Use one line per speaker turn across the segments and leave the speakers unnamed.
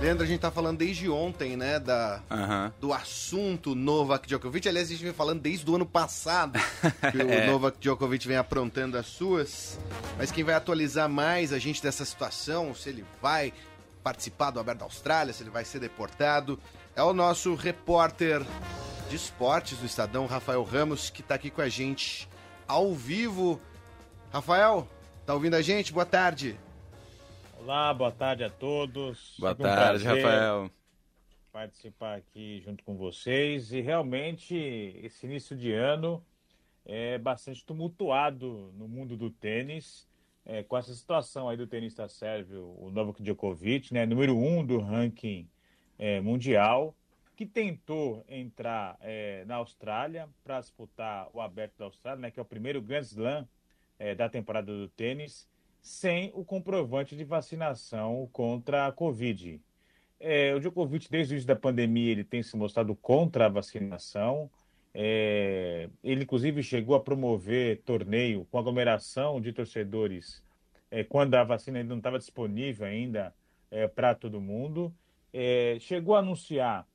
Leandro, a gente tá falando desde ontem, né, da,
Aham.
do assunto Novak Djokovic. Aliás, a gente vem falando desde o ano passado que o
É.
Novak Djokovic vem aprontando as suas. Mas quem vai atualizar mais a gente dessa situação, se ele vai participar do Aberto da Austrália, se ele vai ser deportado, é o nosso repórter de esportes do Estadão, Rafael Ramos, que tá aqui com a gente ao vivo. Rafael, tá ouvindo a gente? Boa tarde.
Olá, boa tarde a todos.
Boa
Sempre um
tarde,
prazer
Rafael.
Participar aqui junto com vocês e realmente esse início de ano é bastante tumultuado no mundo do tênis, é, com essa situação aí do tenista sérvio, o Novak Djokovic, né, número um do ranking é, mundial, que tentou entrar é, na Austrália para disputar o Aberto da Austrália, né, que é o primeiro Grand Slam é, da temporada do tênis, sem o comprovante de vacinação contra a Covid. É, o Djokovic, desde o início da pandemia, ele tem se mostrado contra a vacinação. É, ele, inclusive, chegou a promover torneio com aglomeração de torcedores é, quando a vacina ainda não estava disponível ainda para todo mundo. É, chegou a anunciar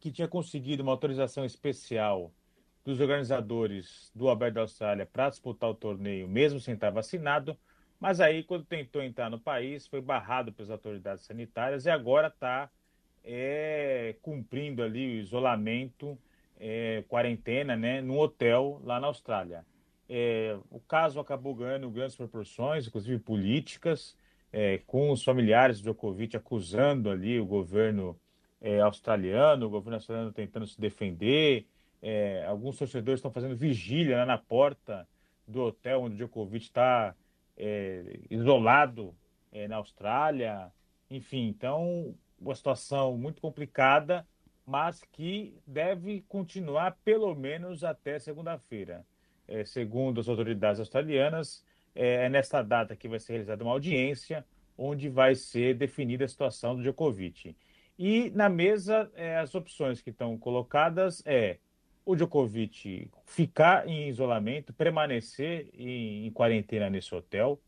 que tinha conseguido uma autorização especial dos organizadores do Aberto da Austrália para disputar o torneio, mesmo sem estar vacinado. Mas aí, quando tentou entrar no país, foi barrado pelas autoridades sanitárias e agora está é, cumprindo ali o isolamento, é, quarentena, né, num hotel lá na Austrália. É, o caso acabou ganhando grandes proporções, inclusive políticas, é, com os familiares do Djokovic acusando ali o governo é, australiano, o governo australiano tentando se defender. É, alguns torcedores estão fazendo vigília lá na porta do hotel onde Djokovic está é, isolado é, na Austrália. Enfim, então, uma situação muito complicada, mas que deve continuar pelo menos até segunda-feira. É, segundo as autoridades australianas, é, é nesta data que vai ser realizada uma audiência onde vai ser definida a situação do Djokovic. E na mesa, é, as opções que estão colocadas é o Djokovic ficar em isolamento, permanecer em, em quarentena nesse hotel,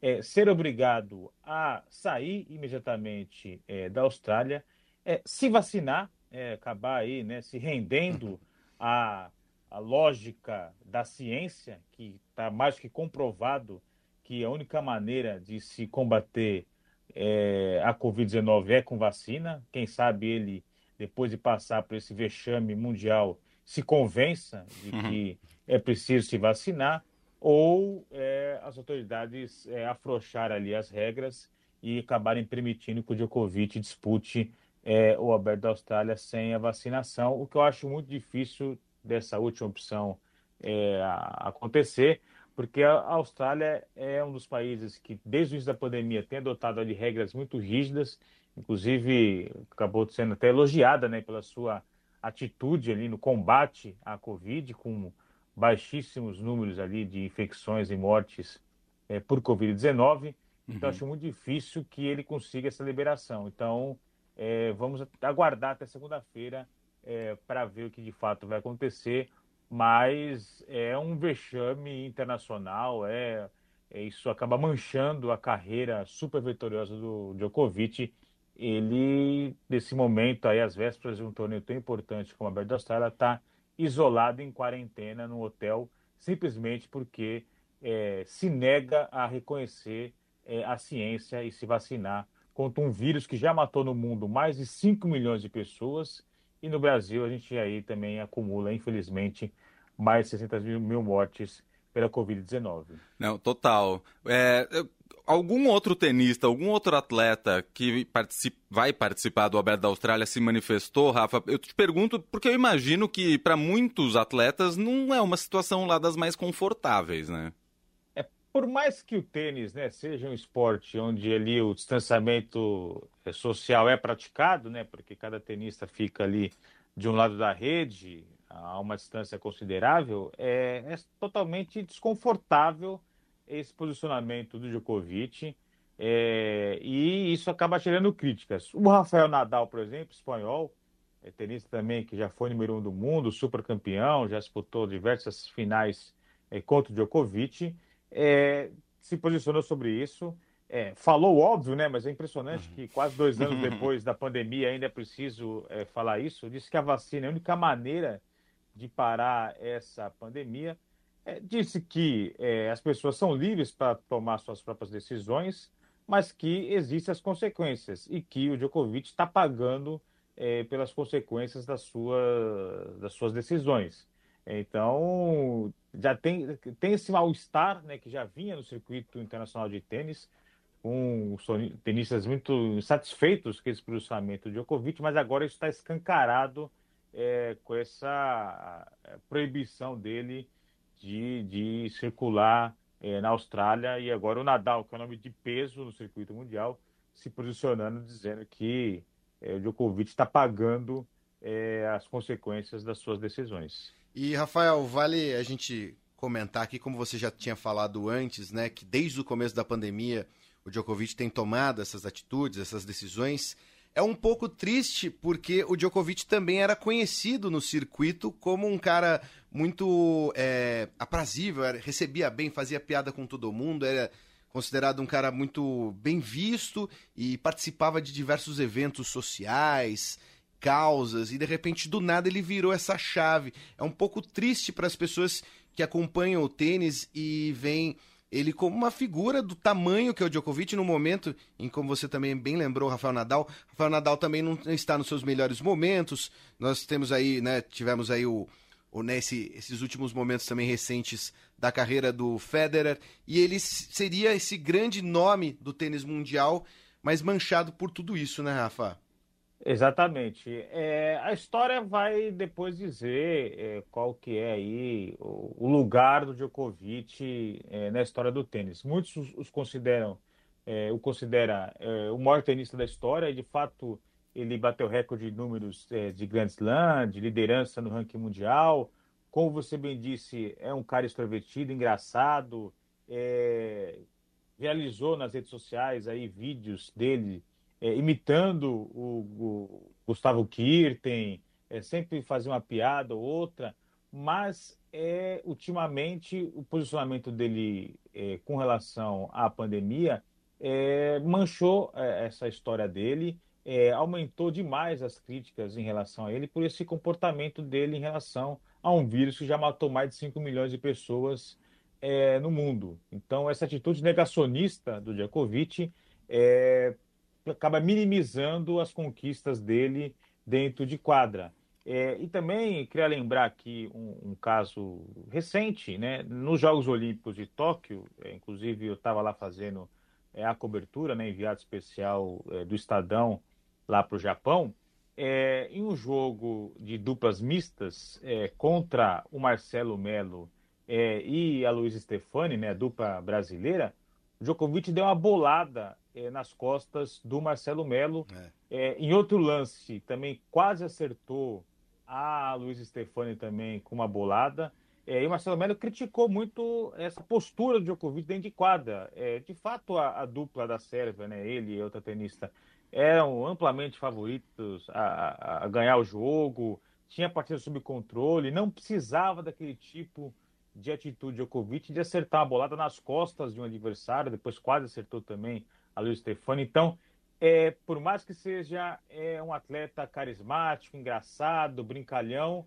é, ser obrigado a sair imediatamente é, da Austrália, é, se vacinar, é, acabar aí, né, se rendendo à, à lógica da ciência, que está mais que comprovado que a única maneira de se combater é, a Covid-19 é com vacina. Quem sabe ele, depois de passar por esse vexame mundial, se convença de que é preciso se vacinar, ou é, as autoridades é, afrouxar ali as regras e acabarem permitindo que o Djokovic dispute é, o Aberto da Austrália sem a vacinação, o que eu acho muito difícil dessa última opção é, acontecer, porque a Austrália é um dos países que, desde o início da pandemia, tem adotado ali regras muito rígidas, inclusive acabou sendo até elogiada né, pela sua atitude ali no combate à Covid, com baixíssimos números ali de infecções e mortes eh, por Covid-19. Então, acho muito difícil que ele consiga essa liberação. Então, eh, vamos aguardar até segunda-feira para ver o que de fato vai acontecer. Mas é um vexame internacional, é, é isso acaba manchando a carreira super vitoriosa do Djokovic. Ele, nesse momento aí, às vésperas de um torneio tão importante como a Aberto da está isolado em quarentena no hotel, simplesmente porque eh, se nega a reconhecer eh, a ciência e se vacinar contra um vírus que já matou no mundo mais de 5 milhões de pessoas. E no Brasil a gente aí também acumula, infelizmente, mais de 600 mil, mil mortes pela Covid-19.
Não, total. É, algum outro tenista, algum outro atleta que partici- vai participar do Aberto da Austrália se manifestou, Rafa? Eu te pergunto porque eu imagino que para muitos atletas não é uma situação lá das mais confortáveis, né?
Por mais que o tênis né, seja um esporte onde ali o distanciamento eh, social é praticado, né, porque cada tenista fica ali de um lado da rede a uma distância considerável, é, é totalmente desconfortável esse posicionamento do Djokovic é, e isso acaba gerando críticas. O Rafael Nadal, por exemplo, espanhol, é tenista também que já foi número um do mundo, super campeão, já disputou diversas finais é, contra o Djokovic, é, se posicionou sobre isso é, falou óbvio, né? Mas é impressionante uhum. que quase dois anos depois da pandemia ainda é preciso é, falar isso. Disse que a vacina é a única maneira de parar essa pandemia. É, disse que é, as pessoas são livres para tomar suas próprias decisões, mas que existem as consequências e que o Djokovic está pagando é, pelas consequências das, sua, das suas decisões. Então, já tem, tem esse mal-estar né, que já vinha no circuito internacional de tênis, com tenistas muito satisfeitos com esse posicionamento do Djokovic, mas agora isso está escancarado é, com essa proibição dele de, de circular é, na Austrália e agora o Nadal, que é o nome de peso no circuito mundial, se posicionando dizendo que é, o Djokovic está pagando é, as consequências das suas decisões.
E Rafael, vale a gente comentar aqui, como você já tinha falado antes, né, que desde o começo da pandemia o Djokovic tem tomado essas atitudes, essas decisões. É um pouco triste porque o Djokovic também era conhecido no circuito como um cara muito é, aprazível, era, recebia bem, fazia piada com todo mundo, era considerado um cara muito bem visto e participava de diversos eventos sociais, causas, e de repente do nada ele virou essa chave. É um pouco triste para as pessoas que acompanham o tênis e veem ele como uma figura do tamanho que é o Djokovic no momento em como você também bem lembrou Rafael Nadal. Rafael Nadal também não está nos seus melhores momentos. Nós temos aí né tivemos aí o, o nesse né, esses últimos momentos também recentes da carreira do Federer. E ele seria esse grande nome do tênis mundial mas manchado por tudo isso né Rafa
Exatamente. É, a história vai depois dizer é, qual que é aí o, o lugar do Djokovic é, na história do tênis. Muitos os, consideram, é, o considera é, o maior tenista da história e de fato ele bateu recorde de números é, de Grand Slam, de liderança no ranking mundial. Como você bem disse, é um cara extrovertido, engraçado, realizou nas redes sociais aí vídeos dele é, imitando o, o, Gustavo Kirten, é, sempre fazia uma piada ou outra, mas é, ultimamente o posicionamento dele é, com relação à pandemia é, manchou é, essa história dele, é, aumentou demais as críticas em relação a ele por esse comportamento dele em relação a um vírus que já matou mais de 5 milhões de pessoas no mundo. Então, essa atitude negacionista do Djokovic é, acaba minimizando as conquistas dele dentro de quadra. É, e também queria lembrar aqui um, um, caso recente, né? Nos Jogos Olímpicos de Tóquio, é, inclusive eu estava lá fazendo é, a cobertura, né, enviado especial é, do Estadão lá para o Japão, é, em um jogo de duplas mistas é, contra o Marcelo Melo e a Luiz Stefani, né, a dupla brasileira, o Djokovic deu uma bolada é, nas costas do Marcelo Melo. É. É, em outro lance, também quase acertou a Luiz Stefani também com uma bolada. É, e o Marcelo Melo criticou muito essa postura do Djokovic dentro de quadra. É, de fato, a, a, dupla da Sérvia, né, ele e outra tenista, eram amplamente favoritos a, a, a ganhar o jogo, tinha partida sob controle, não precisava daquele tipo de atitude Djokovic de acertar a bolada nas costas de um adversário, depois quase acertou também a Luiz Stefani. Então, é, por mais que seja é, um atleta carismático, engraçado, brincalhão,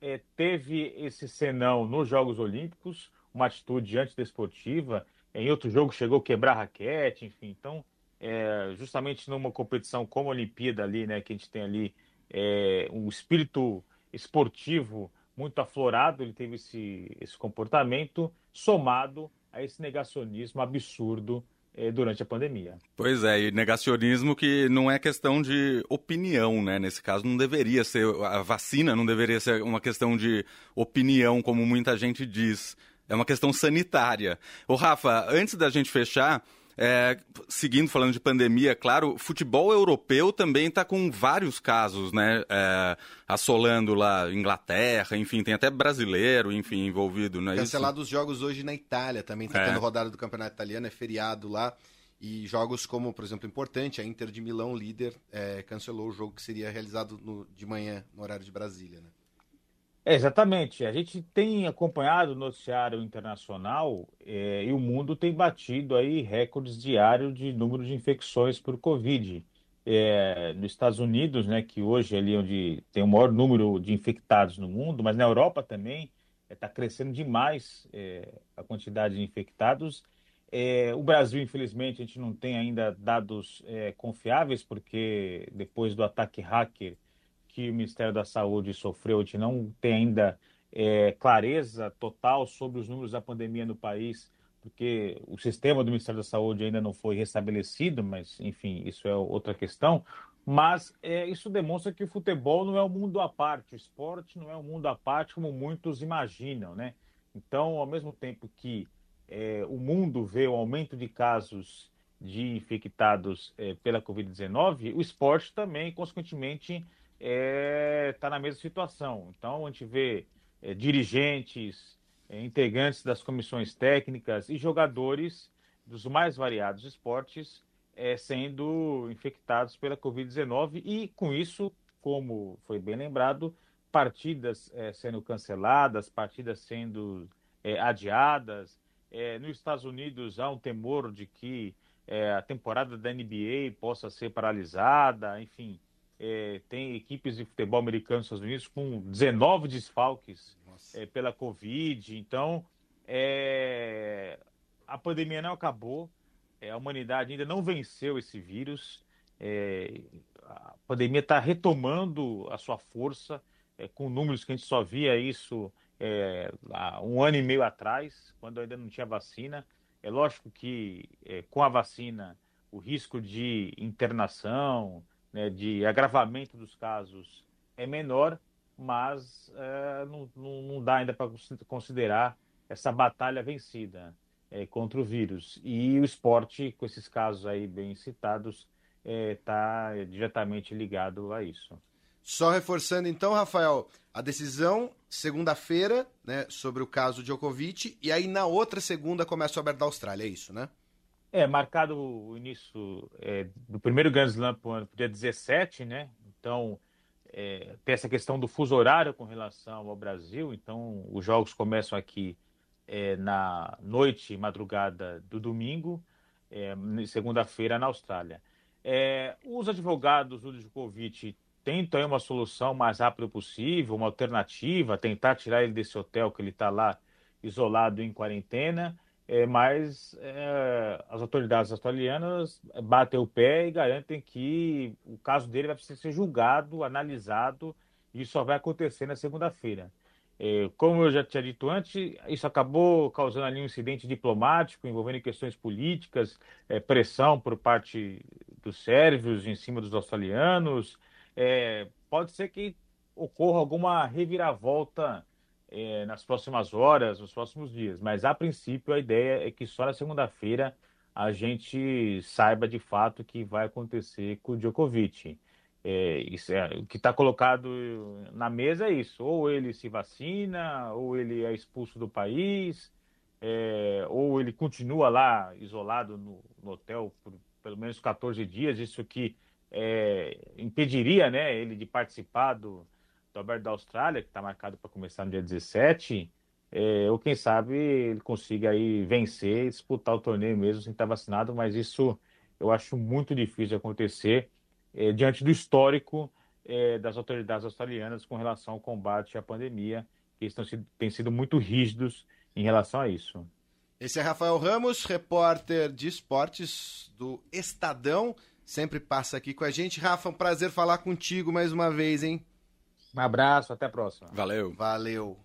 é, teve esse senão nos Jogos Olímpicos, uma atitude antidesportiva. Em outro jogo chegou a quebrar raquete, enfim. Então, é, justamente numa competição como a Olimpíada ali, né, que a gente tem ali é, um espírito esportivo muito aflorado, ele teve esse, esse comportamento somado a esse negacionismo absurdo durante a pandemia.
Pois é, e negacionismo que não é questão de opinião, né? Nesse caso, não deveria ser. A vacina não deveria ser uma questão de opinião, como muita gente diz. É uma questão sanitária. Ô, Rafa, antes da gente fechar, é, seguindo falando de pandemia, claro, o futebol europeu também está com vários casos, né? É, assolando lá Inglaterra, enfim, tem até brasileiro, enfim, envolvido. Né?
Cancelado os jogos hoje na Itália também, está é. tendo rodada do Campeonato Italiano, é feriado lá. E jogos como, por exemplo, importante, a Inter de Milão, líder, é, cancelou o jogo que seria realizado no, de manhã, no horário de Brasília, né?
É, exatamente. A gente tem acompanhado o noticiário internacional é, e o mundo tem batido aí recordes diários de número de infecções por Covid. É, nos Estados Unidos, né, que hoje é ali onde tem o maior número de infectados no mundo, mas na Europa também está é, crescendo demais a quantidade de infectados. O Brasil, infelizmente, a gente não tem ainda dados confiáveis, porque depois do ataque hacker que o Ministério da Saúde sofreu, gente não tem ainda é, clareza total sobre os números da pandemia no país, porque o sistema do Ministério da Saúde ainda não foi restabelecido, mas, enfim, isso é outra questão. Mas é, isso demonstra que o futebol não é um mundo à parte, o esporte não é um mundo à parte como muitos imaginam, né? Então, ao mesmo tempo que é, o mundo vê o aumento de casos de infectados é, pela Covid-19, o esporte também, consequentemente, está é, tá na mesma situação. Então, a gente vê é, dirigentes, é, integrantes das comissões técnicas e jogadores dos mais variados esportes é, sendo infectados pela Covid-19 e, com isso, como foi bem lembrado, partidas é, sendo canceladas, partidas sendo é, adiadas. nos Estados Unidos há um temor de que a temporada da NBA possa ser paralisada, enfim é, tem equipes de futebol americano nos Estados Unidos com 19 desfalques é, pela Covid. Então, é, a pandemia não acabou, é, a humanidade ainda não venceu esse vírus. É, a pandemia está retomando a sua força, é, com números que a gente só via isso há um ano e meio atrás, quando ainda não tinha vacina. É lógico que com a vacina o risco de internação, né, de agravamento dos casos é menor, mas é, não, não, dá ainda para considerar essa batalha vencida é, contra o vírus. E o esporte, com esses casos aí bem citados, está é, diretamente ligado a isso.
Só reforçando então, Rafael, a decisão segunda-feira, né, sobre o caso Djokovic, e aí na outra segunda começa o Aberto da Austrália, é isso, né?
É, marcado o início é, do primeiro Grand Slam para o dia 17, né? Então, é, tem essa questão do fuso horário com relação ao Brasil. Então, os jogos começam aqui é, na noite e madrugada do domingo, é, segunda-feira na Austrália. É, os advogados do Djokovic tentam uma solução mais rápida possível, uma alternativa, tentar tirar ele desse hotel que ele está lá isolado em quarentena é, mas é, as autoridades australianas batem o pé e garantem que o caso dele vai precisar ser julgado, analisado, e isso só vai acontecer na segunda-feira. É, como eu já tinha dito antes, isso acabou causando ali um incidente diplomático envolvendo questões políticas, é, pressão por parte dos sérvios em cima dos australianos. É, pode ser que ocorra alguma reviravolta é, nas próximas horas, nos próximos dias. Mas, a princípio, a ideia é que só na segunda-feira a gente saiba de fato o que vai acontecer com o Djokovic. É, é, o que está colocado na mesa é isso: ou ele se vacina, ou ele é expulso do país, é, ou ele continua lá isolado no, no, hotel por pelo menos 14 dias. Isso que é, impediria né, ele de participar do, do Aberto da Austrália, que está marcado para começar no dia 17, é, ou quem sabe ele consiga aí vencer e disputar o torneio mesmo sem estar vacinado, mas isso eu acho muito difícil de acontecer é, diante do histórico é, das autoridades australianas com relação ao combate à pandemia, que estão têm sido muito rígidos em relação a isso.
Esse é Rafael Ramos, repórter de esportes do Estadão, sempre passa aqui com a gente. Rafa, um prazer falar contigo mais uma vez, hein?
Um abraço, até a próxima.
Valeu. Valeu.